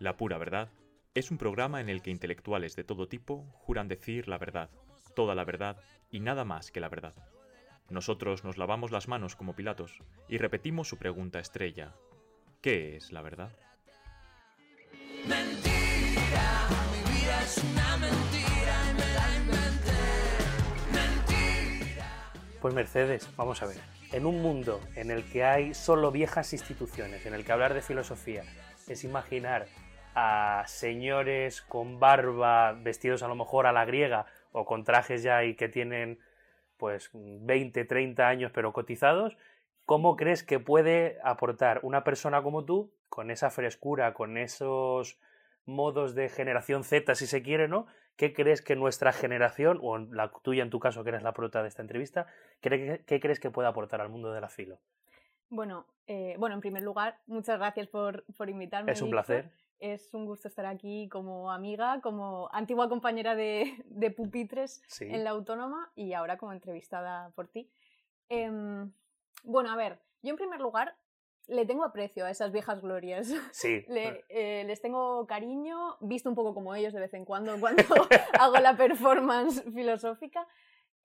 La pura verdad es un programa en el que intelectuales de todo tipo juran decir la verdad, toda la verdad y nada más que la verdad. Nosotros nos lavamos las manos como Pilatos y repetimos su pregunta estrella. ¿Qué es la verdad? Mentira, mi vida es una mentira y me la inventé. Mentira. Pues Mercedes, vamos a ver. En un mundo en el que hay solo viejas instituciones, en el que hablar de filosofía es imaginar a señores con barba, vestidos a lo mejor a la griega o con trajes ya y que tienen pues 20, 30 años pero cotizados, ¿cómo crees que puede aportar una persona como tú, con esa frescura, con esos modos de generación Z, si se quiere, ¿no? ¿Qué crees que nuestra generación, o la tuya en tu caso, que eres la prota de esta entrevista, ¿qué, qué crees que puede aportar al mundo de la filo? Bueno, eh, bueno, en primer lugar, muchas gracias por, por invitarme. Es un Víctor. placer. Es un gusto estar aquí como amiga, como antigua compañera de, de pupitres Sí. en la autónoma y ahora como entrevistada por ti. Em, bueno, a ver, yo en primer lugar le tengo aprecio a esas viejas glorias. Sí. Le- eh, les tengo cariño, visto un poco como ellos de vez en cuando cuando hago la performance filosófica.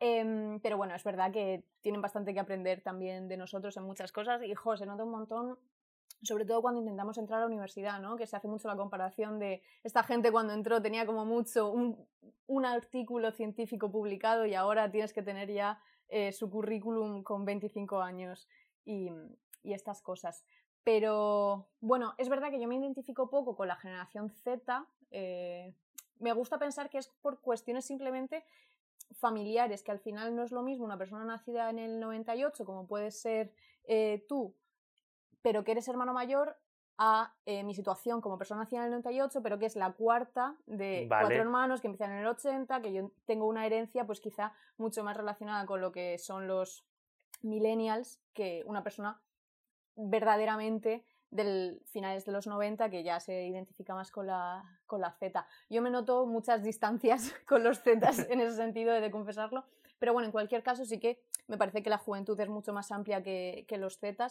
Em, pero bueno, es verdad que tienen bastante que aprender también de nosotros en muchas cosas. Y jo, se nota un montón, sobre todo cuando intentamos entrar a la universidad, ¿no? Que se hace mucho la comparación de esta gente cuando entró tenía como mucho un, artículo científico publicado y ahora tienes que tener ya eh, su currículum con 25 años y, estas cosas. Pero bueno, es verdad que yo me identifico poco con la generación Z. eh, me gusta pensar que es por cuestiones simplemente familiares, que al final no es lo mismo una persona nacida en el 98, como puedes ser eh, tú, pero que eres hermano mayor, a eh, mi situación como persona nacida en el 98, pero que es la cuarta de Vale. cuatro hermanos que empiezan en el 80, que yo tengo una herencia pues quizá mucho más relacionada con lo que son los millennials que una persona verdaderamente del finales de los 90 que ya se identifica más con la, con la Z. Yo me noto muchas distancias con los Z en ese sentido, he de confesarlo, pero bueno, en cualquier caso sí que me parece que la juventud es mucho más amplia que, que los Z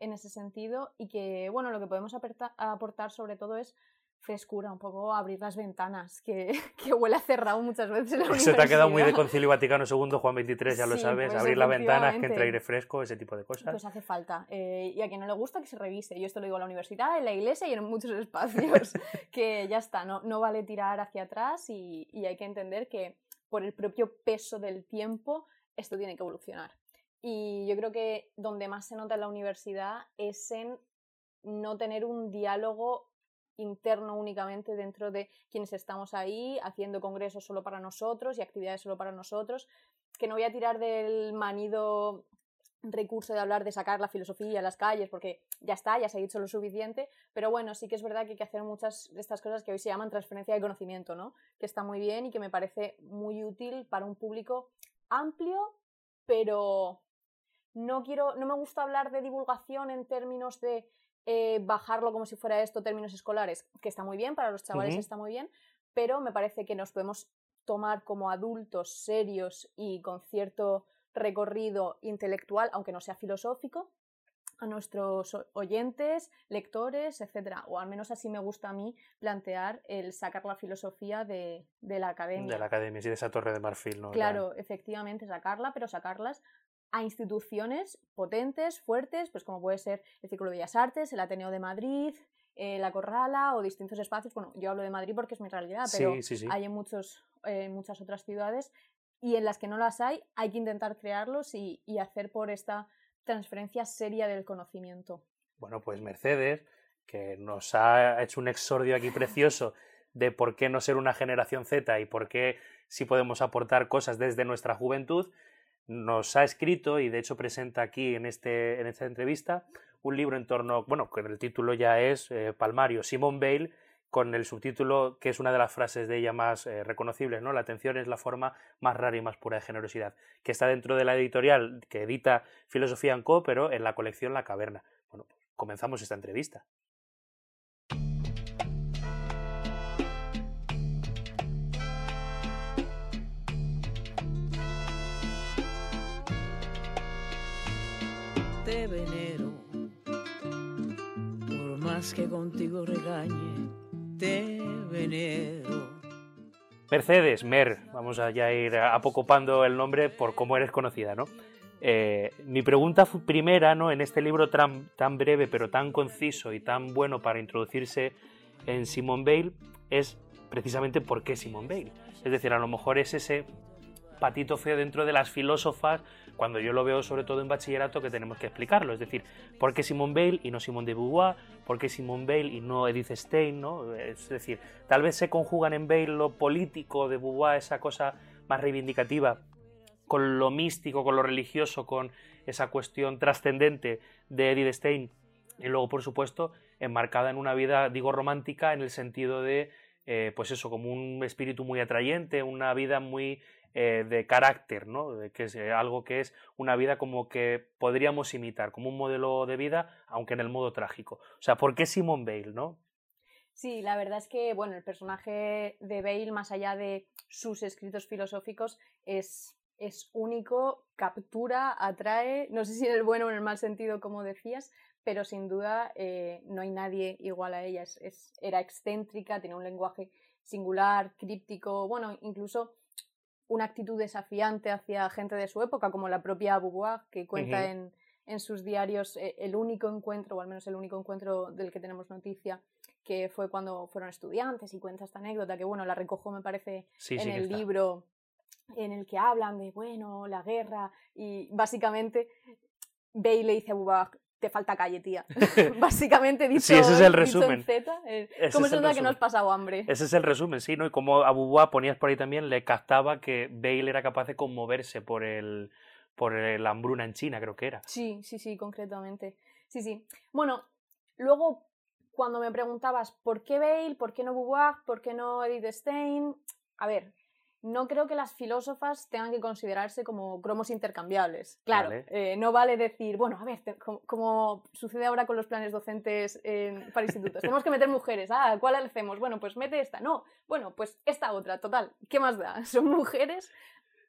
en ese sentido y que bueno, lo que podemos aperta- aportar sobre todo es frescura, un poco abrir las ventanas, que, que huele a cerrado muchas veces la Eso te ha quedado muy de. Concilio Vaticano II, Juan XXIII, ya lo Sí, sabes. pues Abrir las ventanas, que entre aire fresco, ese tipo de cosas. Pues hace falta. Eh, y a quien no le gusta, que se revise. Yo esto lo digo en la universidad, en la iglesia y en muchos espacios. que ya está, no, no vale tirar hacia atrás y, y hay que entender que por el propio peso del tiempo esto tiene que evolucionar. Y yo creo que donde más se nota en la universidad es en no tener un diálogo interno únicamente dentro de quienes estamos ahí, haciendo congresos solo para nosotros y actividades solo para nosotros, que no voy a tirar del manido recurso de hablar de sacar la filosofía a las calles, porque ya está, ya se ha dicho lo suficiente, pero bueno, sí que es verdad que hay que hacer muchas de estas cosas que hoy se llaman transferencia de conocimiento, ¿no? Que está muy bien y que me parece muy útil para un público amplio, pero no quiero, no me gusta hablar de divulgación en términos de eh, bajarlo como si fuera esto términos escolares, que está muy bien, para los chavales está muy bien, pero me parece que nos podemos tomar como adultos serios y con cierto recorrido intelectual, aunque no sea filosófico, a nuestros oyentes, lectores, etcétera. O al menos así me gusta a mí plantear el sacar la filosofía de, de la academia. De la academia, sí, de esa torre de marfil, ¿no? Claro, efectivamente, sacarla, pero sacarlas a instituciones potentes, fuertes, pues como puede ser el Círculo de Bellas Artes, el Ateneo de Madrid, eh, la Corrala o distintos espacios. Bueno, yo hablo de Madrid porque es mi realidad, pero Sí, sí, sí. hay en muchos, eh, muchas otras ciudades y en las que no las hay, hay que intentar crearlos y, hacer por esta transferencia seria del conocimiento. Bueno, pues Mercedes, que nos ha hecho un exordio aquí precioso de por qué no ser una generación Z y por qué sí podemos aportar cosas desde nuestra juventud, nos ha escrito y de hecho presenta aquí en, este, en esta entrevista un libro en torno, bueno, que el título ya es eh, Palmario, Simone Bale, con el subtítulo que es una de las frases de ella más eh, reconocibles, ¿no? La atención es la forma más rara y más pura de generosidad, que está dentro de la editorial que edita Filosofía Co, pero en la colección La Caverna. Bueno, pues comenzamos esta entrevista. te venero, por más que contigo regañe, Mercedes, Mer, vamos a ya ir apocopando el nombre por cómo eres conocida, ¿no? Eh, mi pregunta primera, ¿no? En este libro tan, tan breve pero tan conciso y tan bueno para introducirse en Simone Bale es precisamente por qué Simone Bale. Es decir, a lo mejor es ese patito feo dentro de las filósofas, cuando yo lo veo sobre todo en bachillerato, que tenemos que explicarlo. Es decir, ¿por qué Simone Bale y no Simone de Beauvoir? ¿Por qué Simone Bale y no Edith Stein? ¿no? Es decir, tal vez se conjugan en Bale lo político de Beauvoir, esa cosa más reivindicativa, con lo místico, con lo religioso, con esa cuestión trascendente de Edith Stein. Y luego, por supuesto, enmarcada en una vida, digo, romántica, en el sentido de, eh, pues eso, como un espíritu muy atrayente, una vida muy eh, de carácter, ¿no? De que es eh, algo que es una vida como que podríamos imitar, como un modelo de vida, aunque en el modo trágico. O sea, ¿por qué Simone Bale, no? Sí, la verdad es que bueno, el personaje de Bale, más allá de sus escritos filosóficos, es, es único, captura, atrae, no sé si en el bueno o en el mal sentido, como decías, pero sin duda eh, no hay nadie igual a ella. Es, era excéntrica, tenía un lenguaje singular, críptico, bueno, incluso una actitud desafiante hacia gente de su época, como la propia Beauvoir, que cuenta en, en sus diarios eh, el único encuentro, o al menos el único encuentro del que tenemos noticia, que fue cuando fueron estudiantes y cuenta esta anécdota, que bueno, la recojo me parece Sí, en sí el libro en el que hablan de, bueno, la guerra y básicamente Bale le dice a Beauvoir, te falta calle, tía. básicamente dicho, Sí, ese es el resumen. Eh, ¿cómo es nota que no has pasado hambre? Ese es el resumen, sí, ¿no? Y como a Beauvoir ponías por ahí también, le captaba que Bale era capaz de conmoverse por el por el- la hambruna en China, creo que era. Sí, sí, sí, concretamente. Sí, sí. Bueno, luego cuando me preguntabas por qué Bale, por qué no Beauvoir, por qué no Edith Stein, a ver, no creo que las filósofas tengan que considerarse como cromos intercambiables. Claro, Vale. eh, no vale decir, bueno, a ver, te- como, como sucede ahora con los planes docentes en, para institutos, tenemos que meter mujeres, ah, ¿cuál hacemos? Bueno, pues mete esta, no, bueno, pues esta otra, total, ¿qué más da? Son mujeres,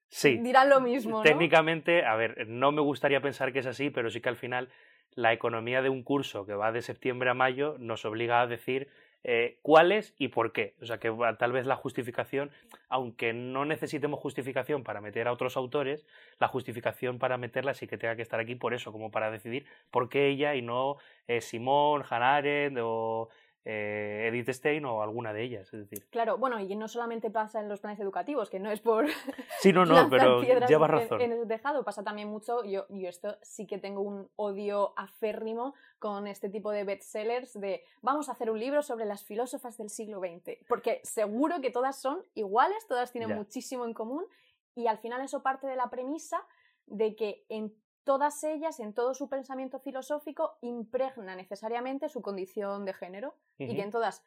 Sí. dirán lo mismo, ¿no? Técnicamente, a ver, no me gustaría pensar que es así, pero sí que al final la economía de un curso que va de septiembre a mayo nos obliga a decir eh, cuáles y por qué. O sea que tal vez la justificación, aunque no necesitemos justificación para meter a otros autores, la justificación para meterla sí que tenga que estar aquí por eso, como para decidir por qué ella y no eh, Simón, Hannah Arendt o eh, Edith Stein o alguna de ellas. Es decir, Claro, bueno, y no solamente pasa en los planes educativos, que no es por sí, no, no, pero llevas en- razón. En, el tejado pasa también mucho, yo, yo esto sí que tengo un odio aférrimo con este tipo de bestsellers de vamos a hacer un libro sobre las filósofas del siglo XX, porque seguro que todas son iguales, todas tienen Ya. muchísimo en común y al final eso parte de la premisa de que en todas ellas, en todo su pensamiento filosófico, impregna necesariamente su condición de género y que en todas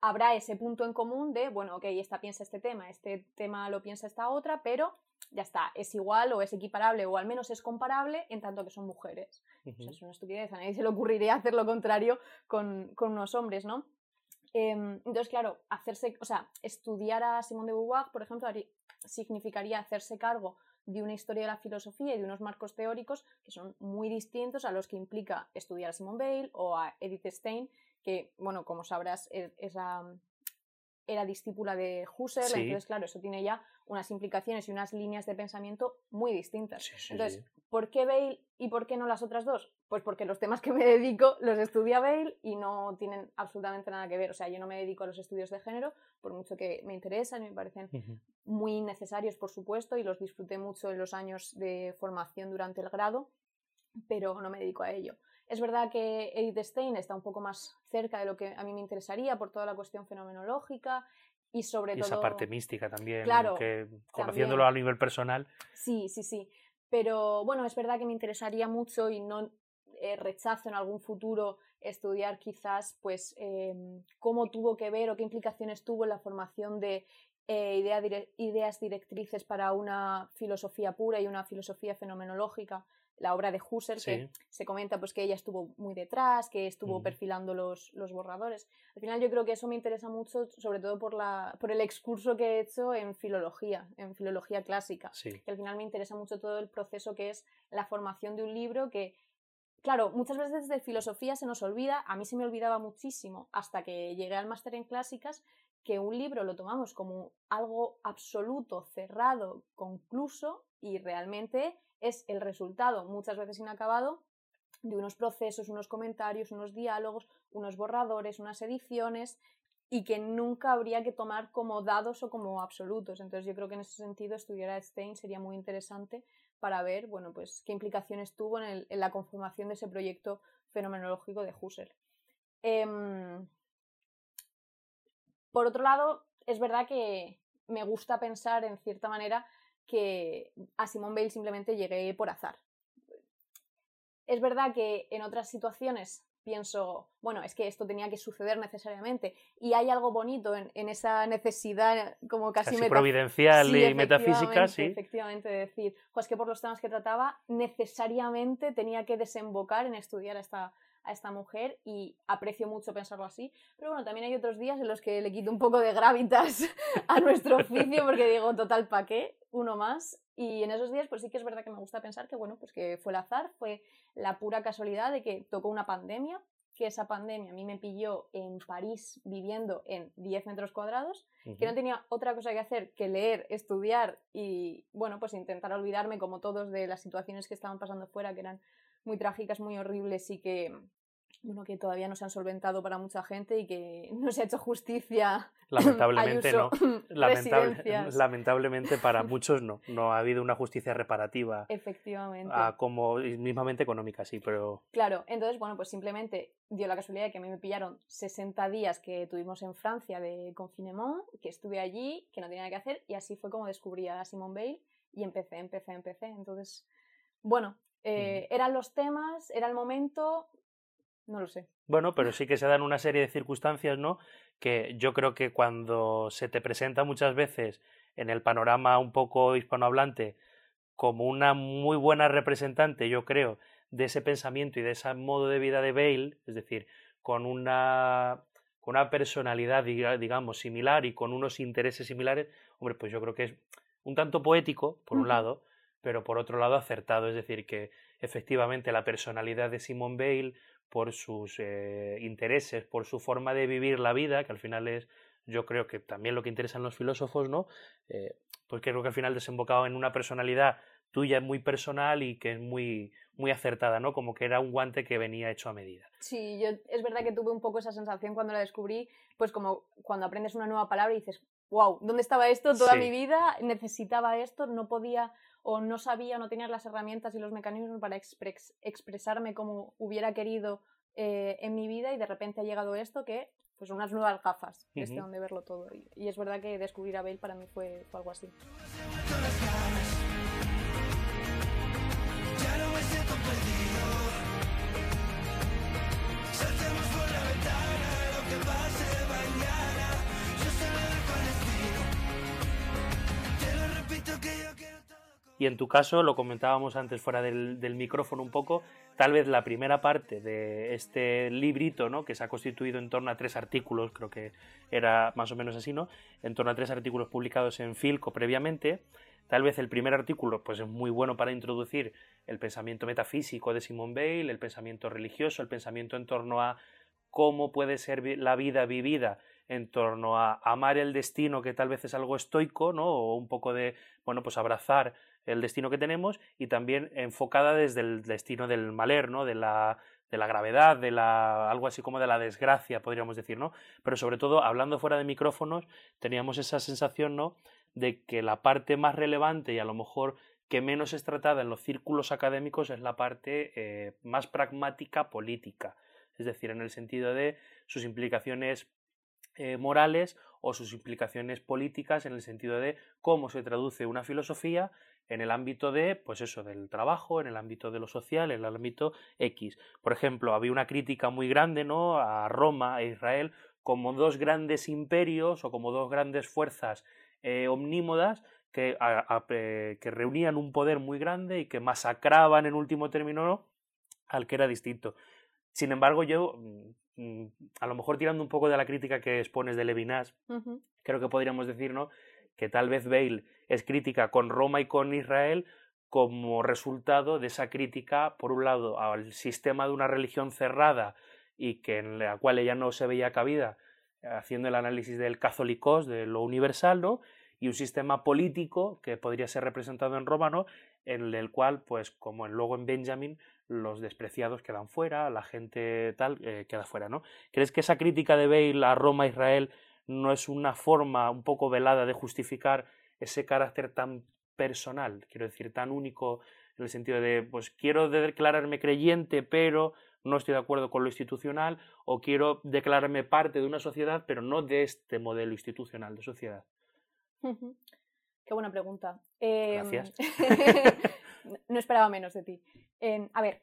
habrá ese punto en común de, bueno, ok, esta piensa este tema, este tema lo piensa esta otra, pero ya está, es igual o es equiparable o al menos es comparable en tanto que son mujeres. O Ujú. sea, es una estupidez, a nadie se le ocurriría hacer lo contrario con, con unos hombres, ¿no? Em, entonces, claro, hacerse, o sea, estudiar a Simone de Beauvoir, por ejemplo, significaría hacerse cargo de una historia de la filosofía y de unos marcos teóricos que son muy distintos a los que implica estudiar a Simone Bale o a Edith Stein, que, bueno, como sabrás, es, es la- era discípula de Husserl, Sí. entonces, claro, eso tiene ya unas implicaciones y unas líneas de pensamiento muy distintas. Sí, sí, Entonces. ¿por qué Bale y por qué no las otras dos? Pues porque los temas que me dedico los estudia Bale y no tienen absolutamente nada que ver. O sea, yo no me dedico a los estudios de género, por mucho que me interesan y me parecen muy necesarios, por supuesto, y los disfruté mucho en los años de formación durante el grado, pero no me dedico a ello. Es verdad que Edith Stein está un poco más cerca de lo que a mí me interesaría por toda la cuestión fenomenológica y sobre Y todo... esa parte mística también, Claro, que conociéndolo a nivel personal, Sí, sí, sí. Pero bueno, es verdad que me interesaría mucho y no eh, rechazo en algún futuro estudiar quizás pues em, cómo tuvo que ver o qué implicaciones tuvo en la formación de eh, idea dire- ideas directrices para una filosofía pura y una filosofía fenomenológica. La obra de Husserl, que se comenta pues que ella estuvo muy detrás, que estuvo perfilando los, los borradores. Al final yo creo que eso me interesa mucho, sobre todo por, la, por el excurso que he hecho en filología, en filología clásica sí. que al final me interesa mucho todo el proceso que es la formación de un libro que claro, muchas veces de filosofía se nos olvida, a mí se me olvidaba muchísimo hasta que llegué al máster en clásicas, que un libro lo tomamos como algo absoluto, cerrado, concluso y realmente es el resultado, muchas veces inacabado, de unos procesos, unos comentarios, unos diálogos, unos borradores, unas ediciones y que nunca habría que tomar como dados o como absolutos. Entonces yo creo que en ese sentido estudiar a Stein sería muy interesante para ver, bueno, pues qué implicaciones tuvo en, la conformación de ese proyecto fenomenológico de Husserl. Em, por otro lado, es verdad que me gusta pensar en cierta manera que a Simone Bale simplemente llegué por azar. Es verdad que en otras situaciones pienso, bueno, es que esto tenía que suceder necesariamente y hay algo bonito en, en esa necesidad como casi, Casi providencial Sí, y metafísica, sí. Efectivamente, de decir, "Jo, es que por los temas que trataba necesariamente tenía que desembocar en estudiar a esta, a esta mujer y aprecio mucho pensarlo así. Pero bueno, también hay otros días en los que le quito un poco de gravitas a nuestro oficio porque digo, total, ¿pa' qué? Uno más. Y en esos días, pues sí que es verdad que me gusta pensar que, bueno, pues que fue el azar, fue la pura casualidad de que tocó una pandemia, que esa pandemia a mí me pilló en París viviendo en 10 metros cuadrados que no tenía otra cosa que hacer que leer, estudiar y, bueno, pues intentar olvidarme como todos de las situaciones que estaban pasando fuera, que eran muy trágicas, muy horribles y que, bueno, que todavía no se han solventado para mucha gente y que no se ha hecho justicia. Lamentablemente Ayuso, no. Lamentable- lamentablemente para muchos no. No ha habido una justicia reparativa Efectivamente. a como mismamente económica, sí, pero Claro, entonces, bueno, pues simplemente dio la casualidad de que a mí me pillaron 60 días que tuvimos en Francia de confinement, que estuve allí, que no tenía nada que hacer, y así fue como descubrí a Simone Bale y empecé, empecé, empecé. Entonces, bueno, eh, eran los temas, era el momento, no lo sé. Bueno, pero sí que se dan una serie de circunstancias, ¿no? Que yo creo que cuando se te presenta muchas veces en el panorama un poco hispanohablante como una muy buena representante, yo creo, de ese pensamiento y de ese modo de vida de Bale, es decir, con una, con una personalidad, diga- digamos, similar y con unos intereses similares, hombre, pues yo creo que es un tanto poético, por un lado, pero por otro lado acertado, es decir, que efectivamente la personalidad de Simone Bale, por sus eh, intereses, por su forma de vivir la vida, que al final es, yo creo que también lo que interesan los filósofos, ¿no? Eh, pues creo que al final desembocaba en una personalidad tuya muy personal y que es muy, muy acertada, ¿no? Como que era un guante que venía hecho a medida. Sí, yo es verdad que tuve un poco esa sensación cuando la descubrí, pues como cuando aprendes una nueva palabra y dices, wow, ¿dónde estaba esto toda Sí. mi vida? Necesitaba esto, no podía o no sabía, no tenía las herramientas y los mecanismos para expres- expresarme como hubiera querido eh, en mi vida y de repente ha llegado esto que, pues unas nuevas gafas, que es de Ujú. donde verlo todo. Y, y es verdad que descubrir a Bale para mí fue, fue algo así. Que pase mañana. Yo quiero todo. Y en tu caso, lo comentábamos antes fuera del, del micrófono un poco, tal vez la primera parte de este librito, ¿no? que se ha constituido en torno a tres artículos, creo que era más o menos así, ¿no? En torno a tres artículos publicados en Filco previamente. Tal vez el primer artículo pues, es muy bueno para introducir el pensamiento metafísico de Simone Bale, el pensamiento religioso, el pensamiento en torno a cómo puede ser la vida vivida en torno a amar el destino, que tal vez es algo estoico, ¿no? O un poco de, bueno, pues abrazar el destino que tenemos y también enfocada desde el destino del maler, ¿no? De la, de la gravedad, de la, algo así como de la desgracia, podríamos decir, ¿no? Pero sobre todo, hablando fuera de micrófonos, teníamos esa sensación, ¿no? De que la parte más relevante y a lo mejor que menos es tratada en los círculos académicos es la parte eh, más pragmática política, es decir, en el sentido de sus implicaciones eh, morales o sus implicaciones políticas en el sentido de cómo se traduce una filosofía en el ámbito de, pues eso, del trabajo, en el ámbito de lo social, en el ámbito X. Por ejemplo, había una crítica muy grande, ¿no? a Roma e Israel como dos grandes imperios o como dos grandes fuerzas eh, omnímodas que, a- a- eh, que reunían un poder muy grande y que masacraban en último término ¿no? al que era distinto. Sin embargo, yo, mm, mm, a lo mejor tirando un poco de la crítica que expones de Levinas, creo que podríamos decir, ¿no? Que tal vez Bale es crítica con Roma y con Israel como resultado de esa crítica, por un lado, al sistema de una religión cerrada y que en la cual ella no se veía cabida, haciendo el análisis del católicos, de lo universal, ¿no? y un sistema político que podría ser representado en Roma, ¿no? en el cual, pues como luego en Benjamin, los despreciados quedan fuera, la gente tal eh, queda fuera, ¿no? ¿Crees que esa crítica de Bale a Roma Israel no es una forma un poco velada de justificar ese carácter tan personal, quiero decir, tan único en el sentido de, pues quiero declararme creyente, pero no estoy de acuerdo con lo institucional, o quiero declararme parte de una sociedad, pero no de este modelo institucional de sociedad. Qué buena pregunta. Em, Gracias. no esperaba menos de ti. Em, a ver,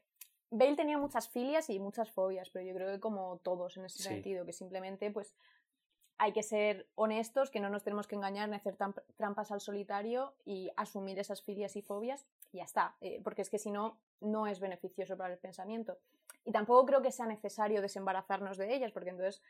Bale tenía muchas filias y muchas fobias, pero yo creo que como todos en ese Sí. sentido, que simplemente pues hay que ser honestos, que no nos tenemos que engañar ni hacer trampas al solitario y asumir esas filias y fobias y ya está, eh, porque es que si no, no es beneficioso para el pensamiento. Y tampoco creo que sea necesario desembarazarnos de ellas, porque entonces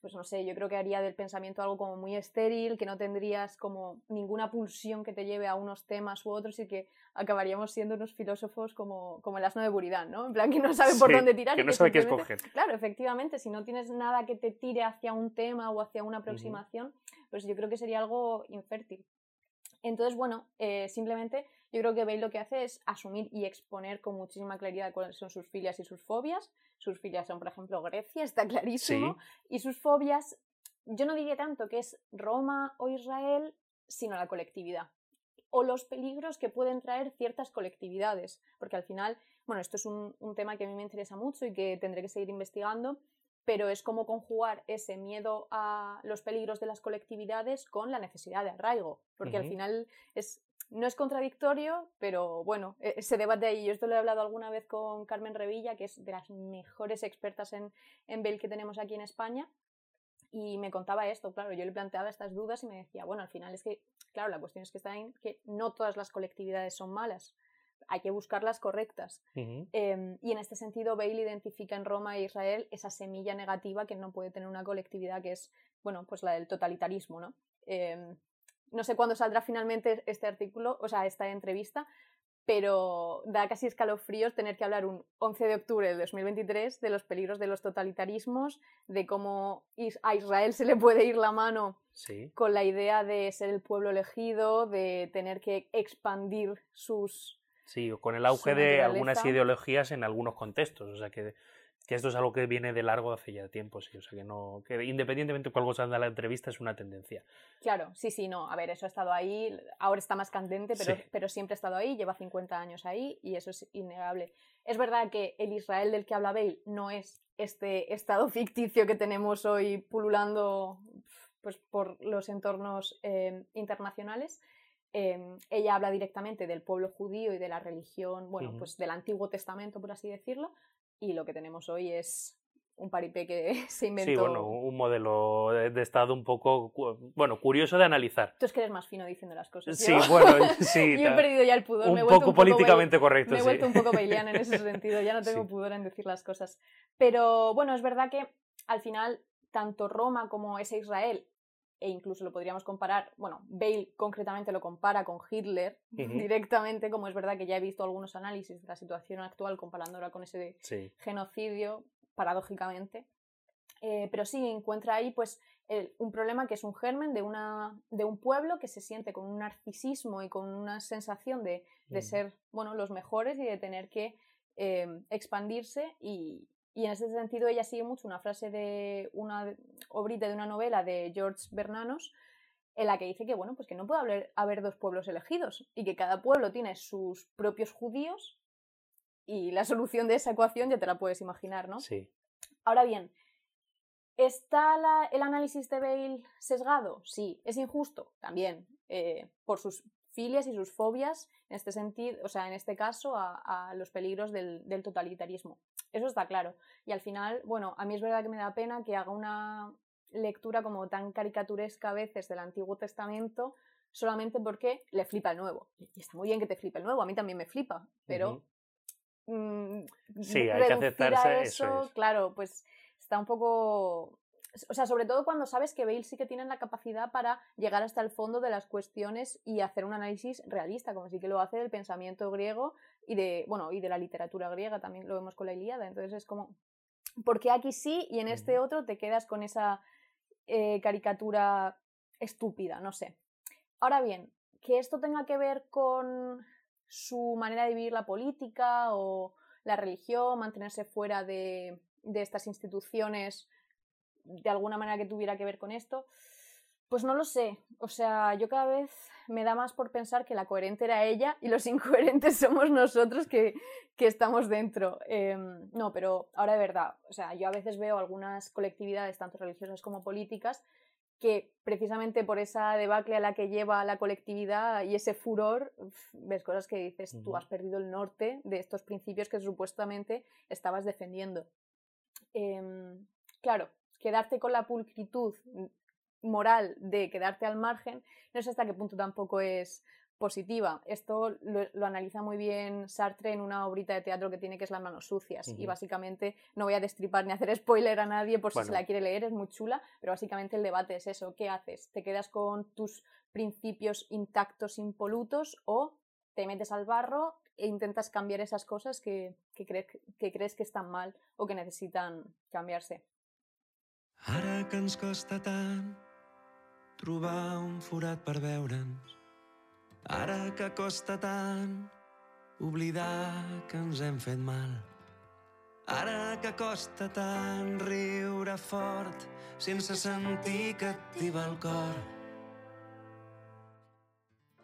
pues no sé, yo creo que haría del pensamiento algo como muy estéril, que no tendrías como ninguna pulsión que te lleve a unos temas u otros y que acabaríamos siendo unos filósofos como, como el asno de Buridán, ¿no? En plan, que no sabe por Sí, dónde tirar. que no sabe qué escoger. Claro, efectivamente, si no tienes nada que te tire hacia un tema o hacia una aproximación, pues yo creo que sería algo infértil. Entonces, bueno, eh, simplemente yo creo que Bale lo que hace es asumir y exponer con muchísima claridad cuáles son sus filias y sus fobias. Sus filias son, por ejemplo, Grecia, está clarísimo. Y sus fobias, yo no diría tanto que es Roma o Israel, sino la colectividad. O los peligros que pueden traer ciertas colectividades. Porque al final, bueno, esto es un, un tema que a mí me interesa mucho y que tendré que seguir investigando, pero es cómo conjugar ese miedo a los peligros de las colectividades con la necesidad de arraigo. Porque al final es, no es contradictorio, pero bueno, e- ese debate ahí. Yo esto lo he hablado alguna vez con Carmen Revilla, que es de las mejores expertas en, en Bell que tenemos aquí en España. Y me contaba esto, claro, yo le planteaba estas dudas y me decía, bueno, al final es que, claro, la cuestión es que está en que no todas las colectividades son malas, hay que buscar las correctas. Eh, y en este sentido, Bale identifica en Roma e Israel esa semilla negativa que no puede tener una colectividad que es, bueno, pues la del totalitarismo, ¿no? Eh, no sé cuándo saldrá finalmente este artículo, o sea, esta entrevista, pero da casi escalofríos tener que hablar un 11 de octubre del 2023 de los peligros de los totalitarismos, de cómo a Israel se le puede ir la mano Sí. con la idea de ser el pueblo elegido, de tener que expandir sus... Sí, o con el auge de algunas ideologías en algunos contextos. O sea, que, que esto es algo que viene de largo hace ya tiempo, sí. O sea, que no. que independientemente de cuál anda la entrevista, es una tendencia. Claro, sí, sí, no. A ver, eso ha estado ahí, ahora está más candente, pero, Sí. pero siempre ha estado ahí, lleva 50 años ahí y eso es innegable. Es verdad que el Israel del que habla Bale no es este estado ficticio que tenemos hoy pululando pues, por los entornos eh, internacionales. Eh, ella habla directamente del pueblo judío y de la religión, bueno, pues del Antiguo Testamento, por así decirlo, y lo que tenemos hoy es un paripé que se inventó. Sí, bueno, un modelo de, estado un poco. Bueno, curioso de analizar. Tú es que eres más fino diciendo las cosas. Sí, Yo- bueno, sí. Yo he perdido ya el pudor. un me he poco un poco políticamente bail- correcto, Me he sí. vuelto un poco bailiana en ese sentido. Ya no tengo Sí. pudor en decir las cosas. Pero bueno, es verdad que al final, tanto Roma como ese Israel, e incluso lo podríamos comparar, bueno, Bale concretamente lo compara con Hitler directamente, como es verdad que ya he visto algunos análisis de la situación actual comparándola con ese Sí. genocidio, paradójicamente. Eh, pero sí encuentra ahí pues el- un problema que es un germen de, una, de un pueblo que se siente con un narcisismo y con una sensación de, de Mm. ser bueno, los mejores y de tener que eh, expandirse y, y en ese sentido ella sigue mucho una frase de una obrita de una novela de George Bernanos en la que dice que bueno pues que no puede haber, haber dos pueblos elegidos y que cada pueblo tiene sus propios judíos y la solución de esa ecuación ya te la puedes imaginar, ¿no? Sí. Ahora bien, ¿está la- el análisis de Bale sesgado? Sí. ¿Es injusto? También. eh, por sus filias y sus fobias, en este sentido, o sea, en este caso, a, a los peligros del, del totalitarismo. Eso está claro. Y al final, bueno, a mí es verdad que me da pena que haga una lectura como tan caricaturesca a veces del Antiguo Testamento solamente porque le flipa el nuevo. Y está muy bien que te flipe el nuevo, a mí también me flipa, pero mm, Sí, hay que aceptarse, a eso eso, es. claro, pues está un poco o sea, sobre todo cuando sabes que Bale sí que tiene la capacidad para llegar hasta el fondo de las cuestiones y hacer un análisis realista, como sí que lo hace del pensamiento griego y de, bueno, y de la literatura griega, también lo vemos con la Ilíada. Entonces es como, ¿por qué aquí sí y en este otro te quedas con esa eh, caricatura estúpida? No sé. Ahora bien, que esto tenga que ver con su manera de vivir la política o la religión, mantenerse fuera de, de estas instituciones de alguna manera que tuviera que ver con esto, pues no lo sé. O sea, yo cada vez me da más por pensar que la coherente era ella y los incoherentes somos nosotros que, que estamos dentro. Eh, no, pero ahora de verdad, o sea, yo a veces veo algunas colectividades, tanto religiosas como políticas, que precisamente por esa debacle a la que lleva la colectividad y ese furor, ves cosas que dices, tú has perdido el norte de estos principios que supuestamente estabas defendiendo. Em, claro, quedarte con la pulcritud moral de quedarte al margen, no sé hasta qué punto tampoco es positiva. Esto lo, lo analiza muy bien Sartre en una obrita de teatro que tiene que es Las manos sucias. Y básicamente, no voy a destripar ni hacer spoiler a nadie por si se la quiere leer, es muy chula, pero básicamente el debate es eso. ¿Qué haces? ¿Te quedas con tus principios intactos, impolutos o te metes al barro e intentas cambiar esas cosas que, que, crees, que crees que están mal o que necesitan cambiarse? Ara que ens costa tant trobar un forat per veure'ns. Ara que costa tant oblidar que ens hem fet mal. Ara que costa tant riure fort sense sentir que et tiba el cor.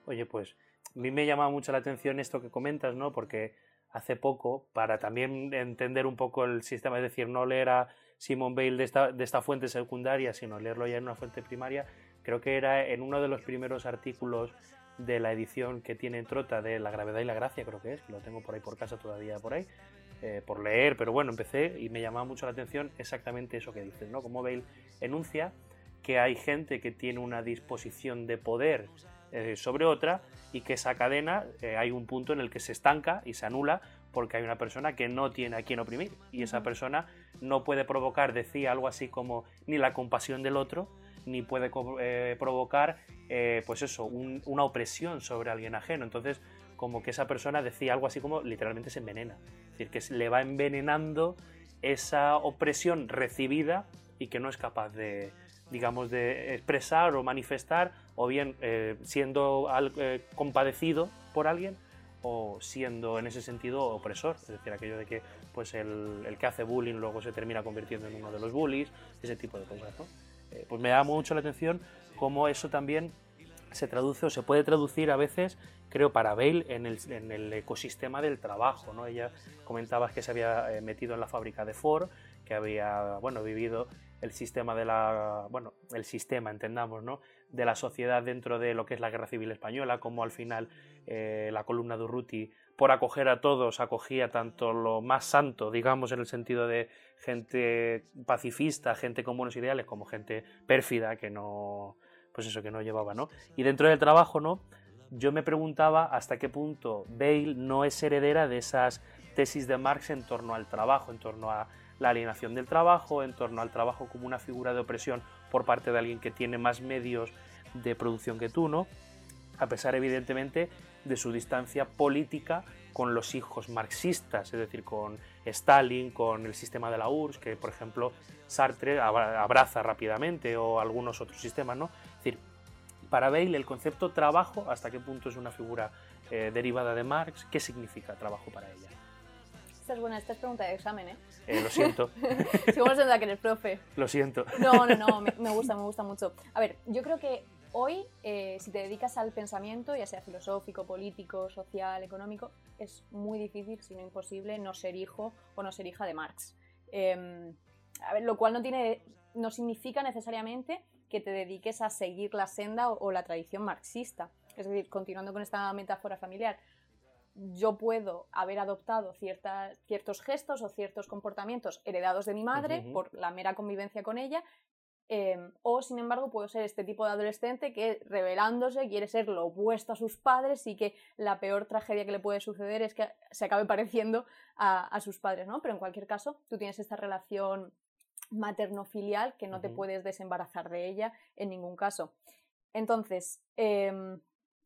Oye, pues a mí me llama mucho la atención esto que comentas, ¿no? Porque hace poco, para también entender un poco el sistema, es decir, no leer a Simon Bale de esta, de esta fuente secundaria, sino leerlo ya en una fuente primaria, creo que era en uno de los primeros artículos de la edición que tiene Trota de La gravedad y la gracia, creo que es, que lo tengo por ahí por casa todavía por ahí, eh, por leer, pero bueno, empecé y me llamaba mucho la atención exactamente eso que dices, ¿no? Como Bale enuncia que hay gente que tiene una disposición de poder eh, sobre otra y que esa cadena eh, hay un punto en el que se estanca y se anula porque hay una persona que no tiene a quien oprimir y esa persona no puede provocar, decía algo así como ni la compasión del otro, ni puede eh, provocar, eh, pues eso, un- una opresión sobre alguien ajeno. Entonces, como que esa persona decía algo así como literalmente se envenena. Es decir, que se le va envenenando esa opresión recibida y que no es capaz de, digamos, de expresar o manifestar, o bien eh, siendo al- compadecido por alguien, o siendo en ese sentido opresor, es decir, aquello de que pues el, que hace bullying luego se termina convirtiendo en uno de los bullies, ese tipo de cosas, ¿no? Eh, pues me llama mucho la atención cómo eso también se traduce o se puede traducir a veces, creo, para Bale en el, en el ecosistema del trabajo, ¿no? Ella comentaba que se había eh, metido en la fábrica de Ford, que había, bueno, vivido el sistema de la, bueno, el sistema, entendamos, ¿no? De la sociedad dentro de lo que es la Guerra Civil Española, como al final eh, la columna de por acoger a todos, acogía tanto lo más santo, digamos, en el sentido de gente pacifista, gente con buenos ideales, como gente pérfida que no, pues eso, que no llevaba, ¿no? Y dentro del trabajo, ¿no? Yo me preguntaba hasta qué punto Bale no es heredera de esas tesis de Marx en torno al trabajo, en torno a la alienación del trabajo, en torno al trabajo como una figura de opresión por parte de alguien que tiene más medios de producción que tú, ¿no? A pesar, evidentemente, de su distancia política con los hijos marxistas, es decir, con Stalin, con el sistema de la URSS, que por ejemplo Sartre abra- abraza rápidamente, o algunos otros sistemas, ¿no? Es decir, para Bale el concepto trabajo, ¿hasta qué punto es una figura eh, derivada de Marx? ¿Qué significa trabajo para ella? Esta es buena, esta es pregunta de examen, ¿eh? Eh, lo siento, Si cómo se nota que eres profe. lo siento. No, no, no, me, me gusta, me gusta mucho. A ver, yo creo que hoy, eh, si te dedicas al pensamiento, ya sea filosófico, político, social, económico, es muy difícil, si no imposible, no ser hijo o no ser hija de Marx. Eh, a ver, lo cual no, tiene, no significa necesariamente que te dediques a seguir la senda o, o la tradición marxista. Es decir, continuando con esta metáfora familiar, yo puedo haber adoptado ciertas, ciertos gestos o ciertos comportamientos heredados de mi madre Ujú. por la mera convivencia con ella, eh, o sin embargo puedo ser este tipo de adolescente que rebelándose quiere ser lo opuesto a sus padres y que la peor tragedia que le puede suceder es que se acabe pareciendo a, a sus padres, ¿no? Pero en cualquier caso, tú tienes esta relación materno-filial que no te puedes desembarazar de ella en ningún caso. Entonces, em,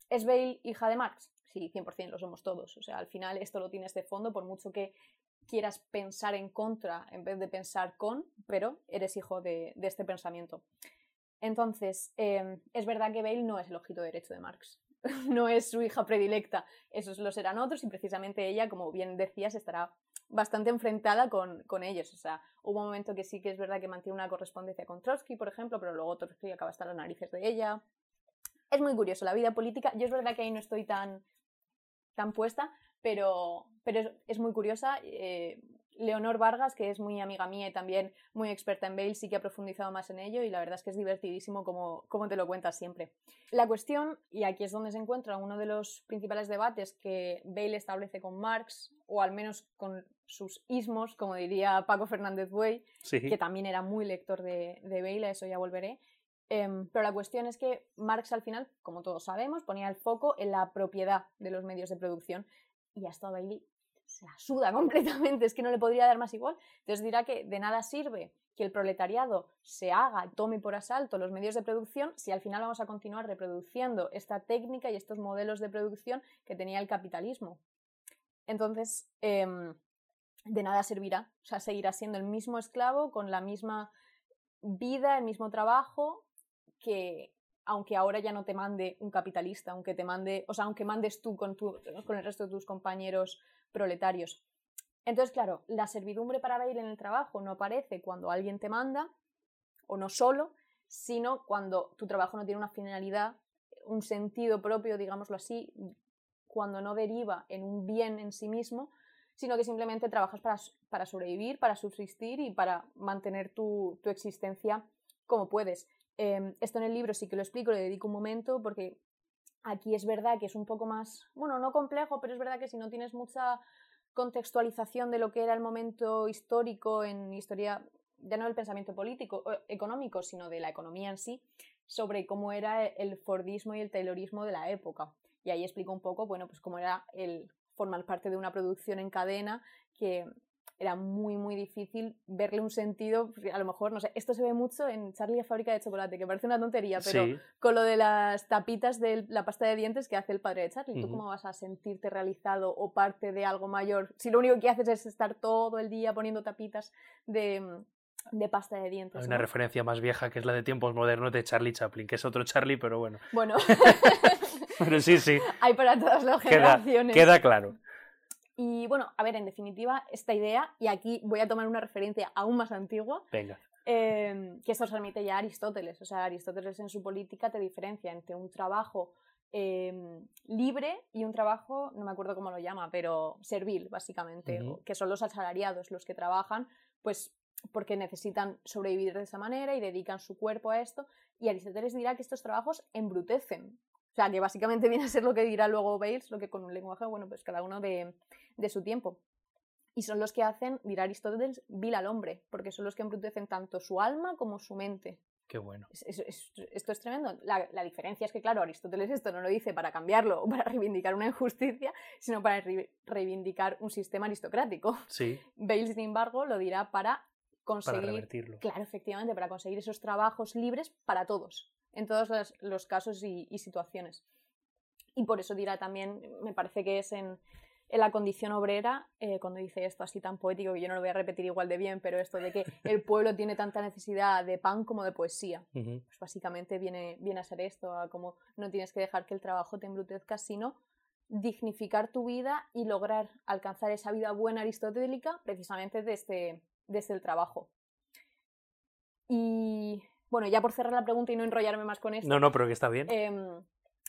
¿es Bale hija de Marx? Sí, 100% lo somos todos. O sea, al final esto lo tienes de fondo, por mucho que quieras pensar en contra en vez de pensar con, pero eres hijo de, de este pensamiento. Entonces, em, es verdad que Bale no es el ojito derecho de Marx. no es su hija predilecta. Esos lo serán otros y precisamente ella, como bien decías, estará bastante enfrentada con, con ellos. O sea, hubo un momento que sí que es verdad que mantiene una correspondencia con Trotsky, por ejemplo, pero luego Trotsky acaba hasta las narices de ella. Es muy curioso la vida política. Yo es verdad que ahí no estoy tan, tan puesta, pero, pero es, es muy curiosa. Eh, Leonor Vargas, que es muy amiga mía y también muy experta en Bale, sí que ha profundizado más en ello y la verdad es que es divertidísimo como, como te lo cuentas siempre. La cuestión, y aquí es donde se encuentra uno de los principales debates que Bale establece con Marx, o al menos con sus ismos, como diría Paco Fernández Buey, Sí. que también era muy lector de, de Bale, a eso ya volveré. Em, pero la cuestión es que Marx al final, como todos sabemos, ponía el foco en la propiedad de los medios de producción y a esto a Bailey se la suda completamente, es que no le podría dar más igual. Entonces dirá que de nada sirve que el proletariado se haga, tome por asalto los medios de producción si al final vamos a continuar reproduciendo esta técnica y estos modelos de producción que tenía el capitalismo. Entonces, em, de nada servirá, o sea, seguirá siendo el mismo esclavo con la misma vida, el mismo trabajo, que aunque ahora ya no te mande un capitalista, aunque te mande, o sea, aunque mandes tú con, tu, con el resto de tus compañeros proletarios. Entonces, claro, la servidumbre para Bale en el trabajo no aparece cuando alguien te manda, o no solo, sino cuando tu trabajo no tiene una finalidad, un sentido propio, digámoslo así, cuando no deriva en un bien en sí mismo, sino que simplemente trabajas para, para sobrevivir, para subsistir y para mantener tu, tu existencia como puedes. Eh, esto en el libro sí que lo explico, le dedico un momento porque aquí es verdad que es un poco más, bueno, no complejo, pero es verdad que si no tienes mucha contextualización de lo que era el momento histórico en historia, ya no del pensamiento político económico, sino de la economía en sí, sobre cómo era el Fordismo y el Taylorismo de la época. Y ahí explico un poco, bueno, pues cómo era el formar parte de una producción en cadena que era muy, muy difícil verle un sentido. A lo mejor, no sé, esto se ve mucho en Charlie la fábrica de chocolate, que parece una tontería, pero Sí. con lo de las tapitas de la pasta de dientes que hace el padre de Charlie. ¿Tú cómo vas a sentirte realizado o parte de algo mayor si lo único que haces es estar todo el día poniendo tapitas de, de pasta de dientes? Hay una ¿no? referencia más vieja que es la de tiempos modernos de Charlie Chaplin, que es otro Charlie, pero bueno. Bueno, Pero sí, sí, hay para todas las queda, generaciones. queda claro. Y bueno, a ver, en definitiva, esta idea, y aquí voy a tomar una referencia aún más antigua, Venga. eh, que esto se remite ya a Aristóteles. O sea, Aristóteles en su política te diferencia entre un trabajo eh, libre y un trabajo, no me acuerdo cómo lo llama, pero servil, básicamente, que son los asalariados los que trabajan, pues porque necesitan sobrevivir de esa manera y dedican su cuerpo a esto. Y Aristóteles dirá que estos trabajos embrutecen. O sea, que básicamente viene a ser lo que dirá luego Bales, lo que con un lenguaje, bueno, pues cada uno de, de su tiempo. Y son los que hacen, dirá Aristóteles, vil al hombre, porque son los que embrutecen tanto su alma como su mente. Qué bueno. Es- es- es- esto es tremendo. La, la diferencia es que, claro, Aristóteles esto no lo dice para cambiarlo o para reivindicar una injusticia, sino para re- reivindicar un sistema aristocrático. Sí, Bale, sin embargo, lo dirá para para conseguir, revertirlo. claro, efectivamente, para conseguir esos trabajos libres para todos, en todos los, los casos y, y situaciones. Y por eso dirá también, me parece que es en, en la condición obrera, eh, cuando dice esto así tan poético, que yo no lo voy a repetir igual de bien, pero esto de que el pueblo tiene tanta necesidad de pan como de poesía. Ujú. Pues básicamente viene, viene a ser esto, a como no tienes que dejar que el trabajo te embrutezca, sino dignificar tu vida y lograr alcanzar esa vida buena aristotélica precisamente desde, desde el trabajo. Y bueno, ya por cerrar la pregunta y no enrollarme más con esto, No, no, pero que está bien. Em,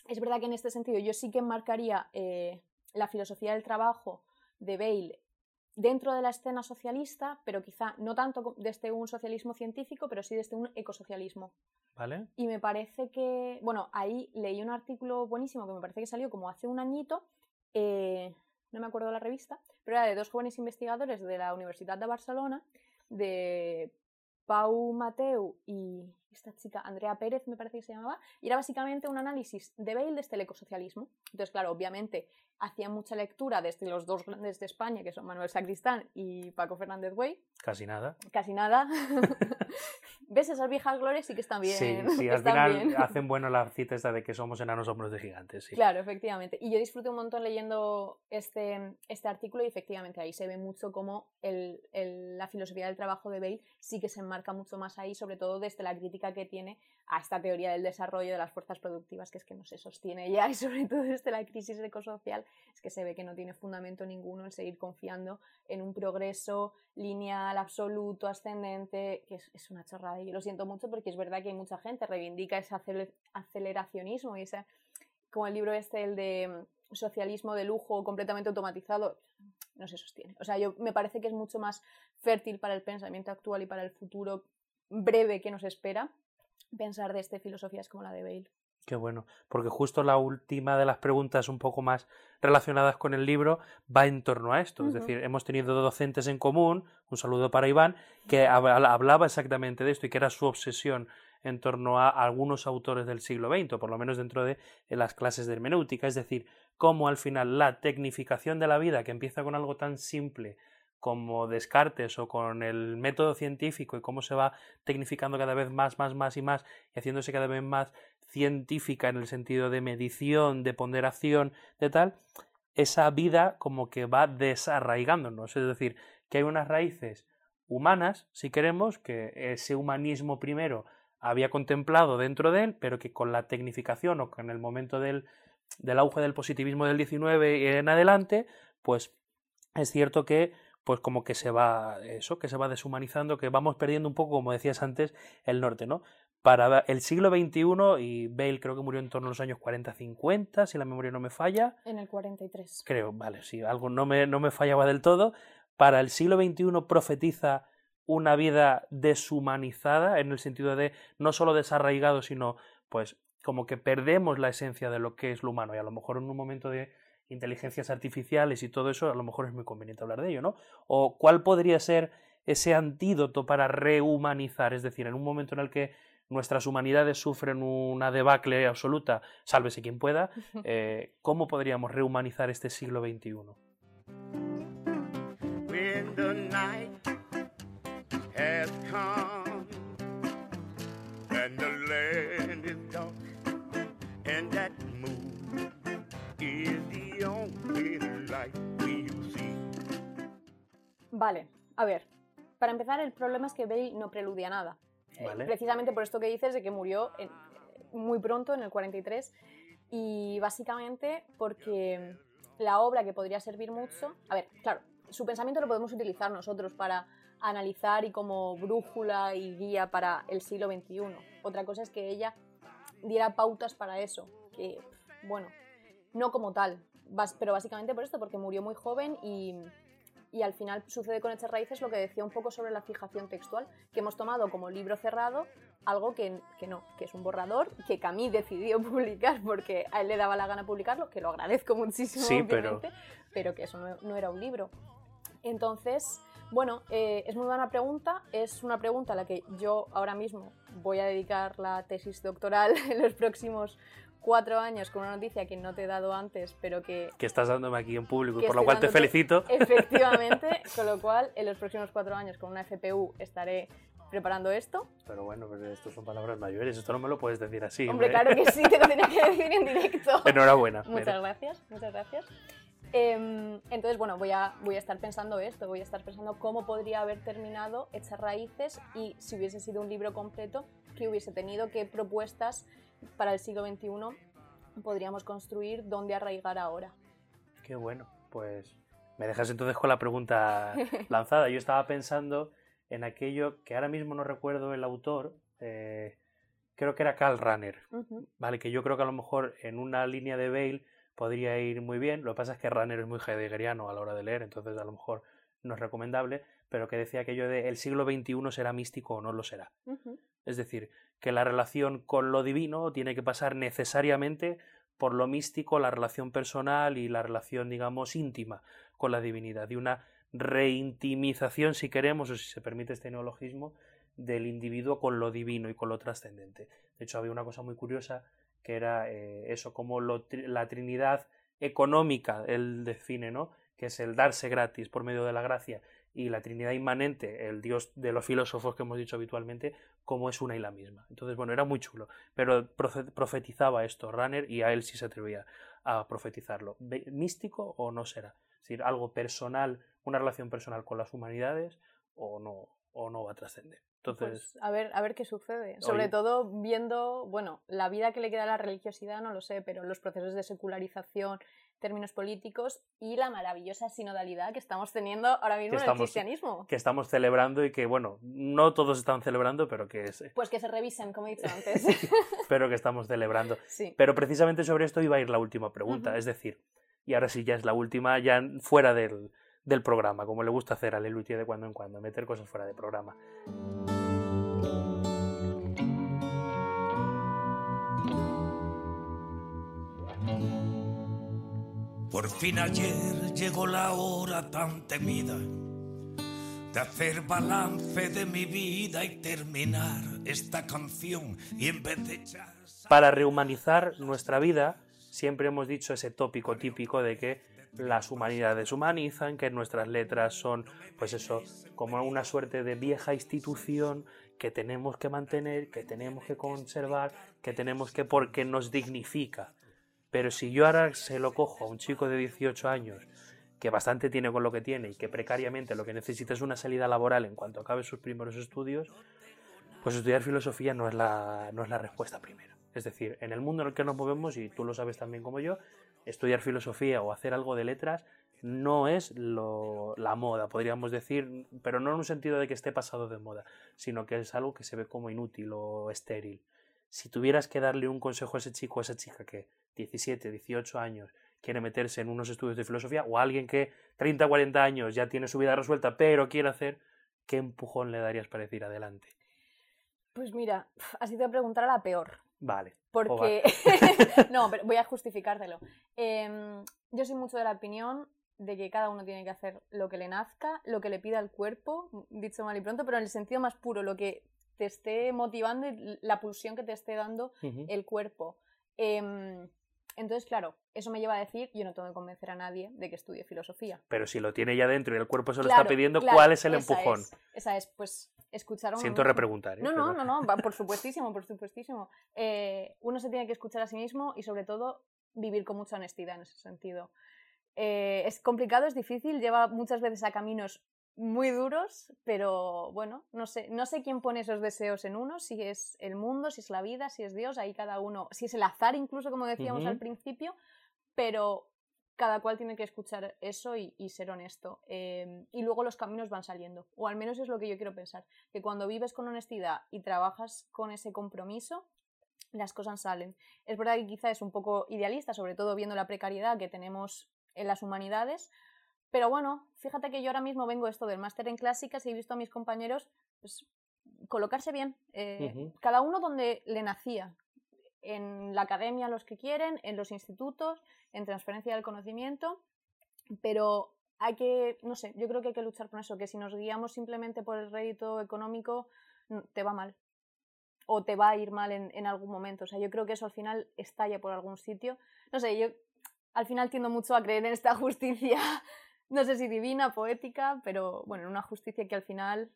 es verdad que en este sentido yo sí que enmarcaría eh, la filosofía del trabajo de Bale dentro de la escena socialista, pero quizá no tanto desde un socialismo científico, pero sí desde un ecosocialismo. ¿Vale? Y me parece que, bueno, ahí leí un artículo buenísimo que me parece que salió como hace un añito, eh, no me acuerdo la revista, pero era de dos jóvenes investigadores de la Universidad de Barcelona, de Pau Mateu y, esta chica, Andrea Pérez me parece que se llamaba, y era básicamente un análisis de Bale desde el ecosocialismo. Entonces, claro, obviamente hacía mucha lectura desde los dos grandes de España, que son Manuel Sacristán y Paco Fernández Güey. Casi nada. Casi nada. ¿Ves esas viejas glorias? Sí que están bien. Sí, sí al final bien. hacen bueno la cita esta de que somos enanos hombros de gigantes. Sí. Claro, efectivamente. Y yo disfruté un montón leyendo este, este artículo y efectivamente ahí se ve mucho cómo el, el- la filosofía del trabajo de Bale sí que se enmarca mucho más ahí, sobre todo desde la crítica que tiene a esta teoría del desarrollo de las fuerzas productivas, que es que no se sostiene ya, y sobre todo desde la crisis ecosocial, es que se ve que no tiene fundamento ninguno el seguir confiando en un progreso lineal, absoluto, ascendente, que es, una chorrada. Y lo siento mucho porque es verdad que hay mucha gente reivindica ese aceler- aceleracionismo y ese, como el libro este, el de mm, socialismo de lujo completamente automatizado, no se sostiene. O sea, yo me parece que es mucho más fértil para el pensamiento actual y para el futuro breve que nos espera pensar de este filosofías como la de Bale. Qué bueno, porque justo la última de las preguntas un poco más relacionadas con el libro va en torno a esto. Es decir, hemos tenido docentes en común, un saludo para Iván, que hab- hablaba exactamente de esto y que era su obsesión en torno a algunos autores del siglo XX, o por lo menos dentro de las clases de hermenéutica, es decir, cómo al final la tecnificación de la vida, que empieza con algo tan simple como Descartes o con el método científico y cómo se va tecnificando cada vez más, más, más y más y haciéndose cada vez más científica en el sentido de medición, de ponderación, de tal, esa vida como que va desarraigándonos. Es decir, que hay unas raíces humanas, si queremos, que ese humanismo primero había contemplado dentro de él, pero que con la tecnificación o con el momento del, del auge del positivismo del 19 y en adelante, pues es cierto que pues como que se va eso, que se va deshumanizando, que vamos perdiendo un poco, como decías antes, el norte, ¿no? Para el siglo XXI, y Bale creo que murió en torno a los años 40-50, si la memoria no me falla, En el 43. creo, vale, si algo no me, no me fallaba del todo, para el siglo XXI profetiza una vida deshumanizada, en el sentido de no solo desarraigado, sino pues como que perdemos la esencia de lo que es lo humano, y a lo mejor en un momento de inteligencias artificiales y todo eso, a lo mejor es muy conveniente hablar de ello, ¿no? O cuál podría ser ese antídoto para rehumanizar, es decir, en un momento en el que nuestras humanidades sufren una debacle absoluta, sálvese quien pueda, eh, ¿cómo podríamos rehumanizar este siglo XXI? Vale, a ver. Para empezar, el problema es que Bale no preludia nada. Eh. Precisamente por esto que dices de que murió en- muy pronto, en el 43, y básicamente porque la obra que podría servir mucho... A ver, claro, su pensamiento lo podemos utilizar nosotros para analizar y como brújula y guía para el siglo XXI. Otra cosa es que ella diera pautas para eso, que, bueno, no como tal, pero básicamente por esto, porque murió muy joven y, y al final sucede con Hechas Raíces lo que decía un poco sobre la fijación textual, que hemos tomado como libro cerrado algo que, que no, que es un borrador que Camille decidió publicar porque a él le daba la gana publicarlo, que lo agradezco muchísimo, Sí, pero- obviamente, pero que eso no, no era un libro. Entonces, bueno, eh, es muy buena pregunta, es una pregunta a la que yo ahora mismo voy a dedicar la tesis doctoral en los próximos cuatro años con una noticia que no te he dado antes, pero que Que estás dándome aquí en público y Que por lo cual te dándote- felicito. Efectivamente, con lo cual en los próximos cuatro años con una FPU estaré preparando esto. Pero bueno, pero esto son palabras mayores, esto no me lo puedes decir así. Hombre, hombre. claro que sí, te lo tenía que decir en directo. Enhorabuena. Muchas mira. gracias, muchas gracias. Em, entonces, bueno, voy a, voy a estar pensando esto, voy a estar pensando cómo podría haber terminado Hechas Raíces y si hubiese sido un libro completo, qué hubiese tenido, qué propuestas para el siglo XXI podríamos construir, dónde arraigar ahora. Qué bueno, pues me dejas entonces con la pregunta lanzada. Yo estaba pensando en aquello que ahora mismo no recuerdo el autor, eh, creo que era Karl Ujú, ¿vale? Que yo creo que a lo mejor en una línea de Bale podría ir muy bien. Lo que pasa es que Rahner es muy heideggeriano a la hora de leer, entonces a lo mejor no es recomendable, pero que decía aquello de el siglo XXI será místico o no lo será. Es decir, que la relación con lo divino tiene que pasar necesariamente por lo místico, la relación personal y la relación, digamos, íntima con la divinidad, y una reintimización, si queremos, o si se permite este neologismo, del individuo con lo divino y con lo trascendente. De hecho, había una cosa muy curiosa que era eh, eso, como lo la Trinidad económica, él define, ¿no? Que es el darse gratis por medio de la gracia, y la Trinidad inmanente, el Dios de los filósofos que hemos dicho habitualmente, como es una y la misma. Entonces, bueno, era muy chulo, pero profe- profetizaba esto Runner y a él sí se atrevía a profetizarlo. ¿Místico o no será? Es decir, algo personal, una relación personal con las humanidades o no, o no va a trascender. Entonces, Pues a ver, a ver qué sucede. Sobre Oye. todo viendo, bueno, la vida que le queda a la religiosidad, no lo sé, pero los procesos de secularización, términos políticos y la maravillosa sinodalidad que estamos teniendo ahora mismo en el estamos- cristianismo. que estamos celebrando y que, bueno, no todos están celebrando, pero que, es- Pues que se revisen, como he dicho antes. pero que estamos celebrando. sí. Pero precisamente sobre esto iba a ir la última pregunta, es decir, y ahora sí ya es la última, ya fuera del, del programa, como le gusta hacer a Lelutia de cuando en cuando, meter cosas fuera de programa. Por fin ayer llegó la hora tan temida de hacer balance de mi vida y terminar esta canción y en vez de echar Para rehumanizar nuestra vida, siempre hemos dicho ese tópico típico de que las humanidades humanizan, que nuestras letras son, pues eso, como una suerte de vieja institución que tenemos que mantener, que tenemos que conservar, que tenemos que porque nos dignifica. Pero si yo ahora se lo cojo a un chico de 18 años que bastante tiene con lo que tiene y que precariamente lo que necesita es una salida laboral en cuanto acabe sus primeros estudios, pues estudiar filosofía no es la, no es la respuesta primera. Es decir, en el mundo en el que nos movemos, y tú lo sabes también como yo, estudiar filosofía o hacer algo de letras no es lo- la moda, podríamos decir, pero no en un sentido de que esté pasado de moda, sino que es algo que se ve como inútil o estéril. Si tuvieras que darle un consejo a ese chico o a esa chica que 17, 18 años quiere meterse en unos estudios de filosofía, o a alguien que 30, 40 años ya tiene su vida resuelta, pero quiere hacer, ¿qué empujón le darías para decir adelante? Pues mira, has ido a preguntar a la peor. Vale. Porque. no, pero voy a justificártelo. Em, yo soy mucho de la opinión de que cada uno tiene que hacer lo que le nazca, lo que le pida el cuerpo, dicho mal y pronto, pero en el sentido más puro, lo que te esté motivando y la pulsión que te esté dando el cuerpo. Em, entonces, claro, eso me lleva a decir, yo no tengo que convencer a nadie de que estudie filosofía. Pero si lo tiene ya dentro y el cuerpo se lo Claro, está pidiendo, claro, ¿cuál es el esa empujón? es, esa es, pues, escuchar a uno Siento mismo. repreguntar. ¿eh? No, no, no, no, por supuestísimo, por supuestísimo. Eh, uno se tiene que escuchar a sí mismo y sobre todo vivir con mucha honestidad en ese sentido. Eh, es complicado, es difícil, lleva muchas veces a caminos muy duros, pero bueno, no sé, no sé quién pone esos deseos en uno, si es el mundo, si es la vida, si es Dios, ahí cada uno, si es el azar incluso, como decíamos al principio, pero cada cual tiene que escuchar eso y, y ser honesto. Eh, y luego los caminos van saliendo, o al menos es lo que yo quiero pensar, que cuando vives con honestidad y trabajas con ese compromiso, las cosas salen. Es verdad que quizá es un poco idealista, sobre todo viendo la precariedad que tenemos en las humanidades, pero bueno, fíjate que yo ahora mismo vengo esto del máster en clásicas y he visto a mis compañeros pues, colocarse bien, eh, cada uno donde le nacía, en la academia los que quieren, en los institutos, en transferencia del conocimiento, pero hay que, no sé, yo creo que hay que luchar con eso, que si nos guiamos simplemente por el rédito económico, mm, te va mal. O te va a ir mal en, en algún momento. O sea, yo creo que eso al final estalla por algún sitio. No sé, yo al final tiendo mucho a creer en esta justicia, no sé si divina, poética, pero bueno, en una justicia que al final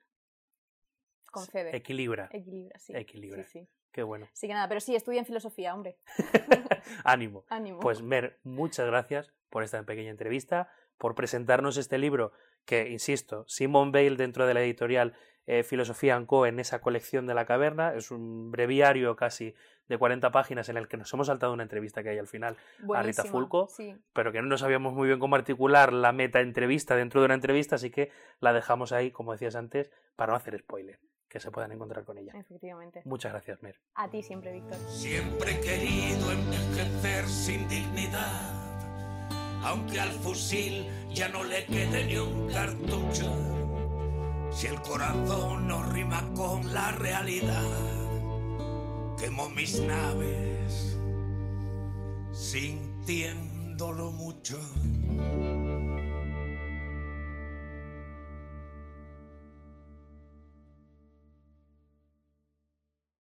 concede. Equilibra. Equilibra, sí. Equilibra. Sí, sí. Qué bueno. Así que nada, pero sí, estudien filosofía, hombre. Ánimo. Ánimo. Pues Mer, muchas gracias por esta pequeña entrevista, por presentarnos este libro que, insisto, Simon Bale dentro de la editorial eh, Filosofía Co. en esa colección de la caverna. Es un breviario casi de 40 páginas en el que nos hemos saltado una entrevista que hay al final, a Rita Fulco. Sí. pero que no sabíamos muy bien cómo articular la meta entrevista dentro de una entrevista, así que la dejamos ahí, como decías antes, para no hacer spoiler, que se puedan encontrar con ella. Efectivamente. Muchas gracias, Mer. A ti siempre, Víctor. Siempre he querido envejecer sin dignidad, aunque al fusil ya no le quede ni un cartucho. Si el corazón no rima con la realidad, quemo mis naves sintiéndolo mucho.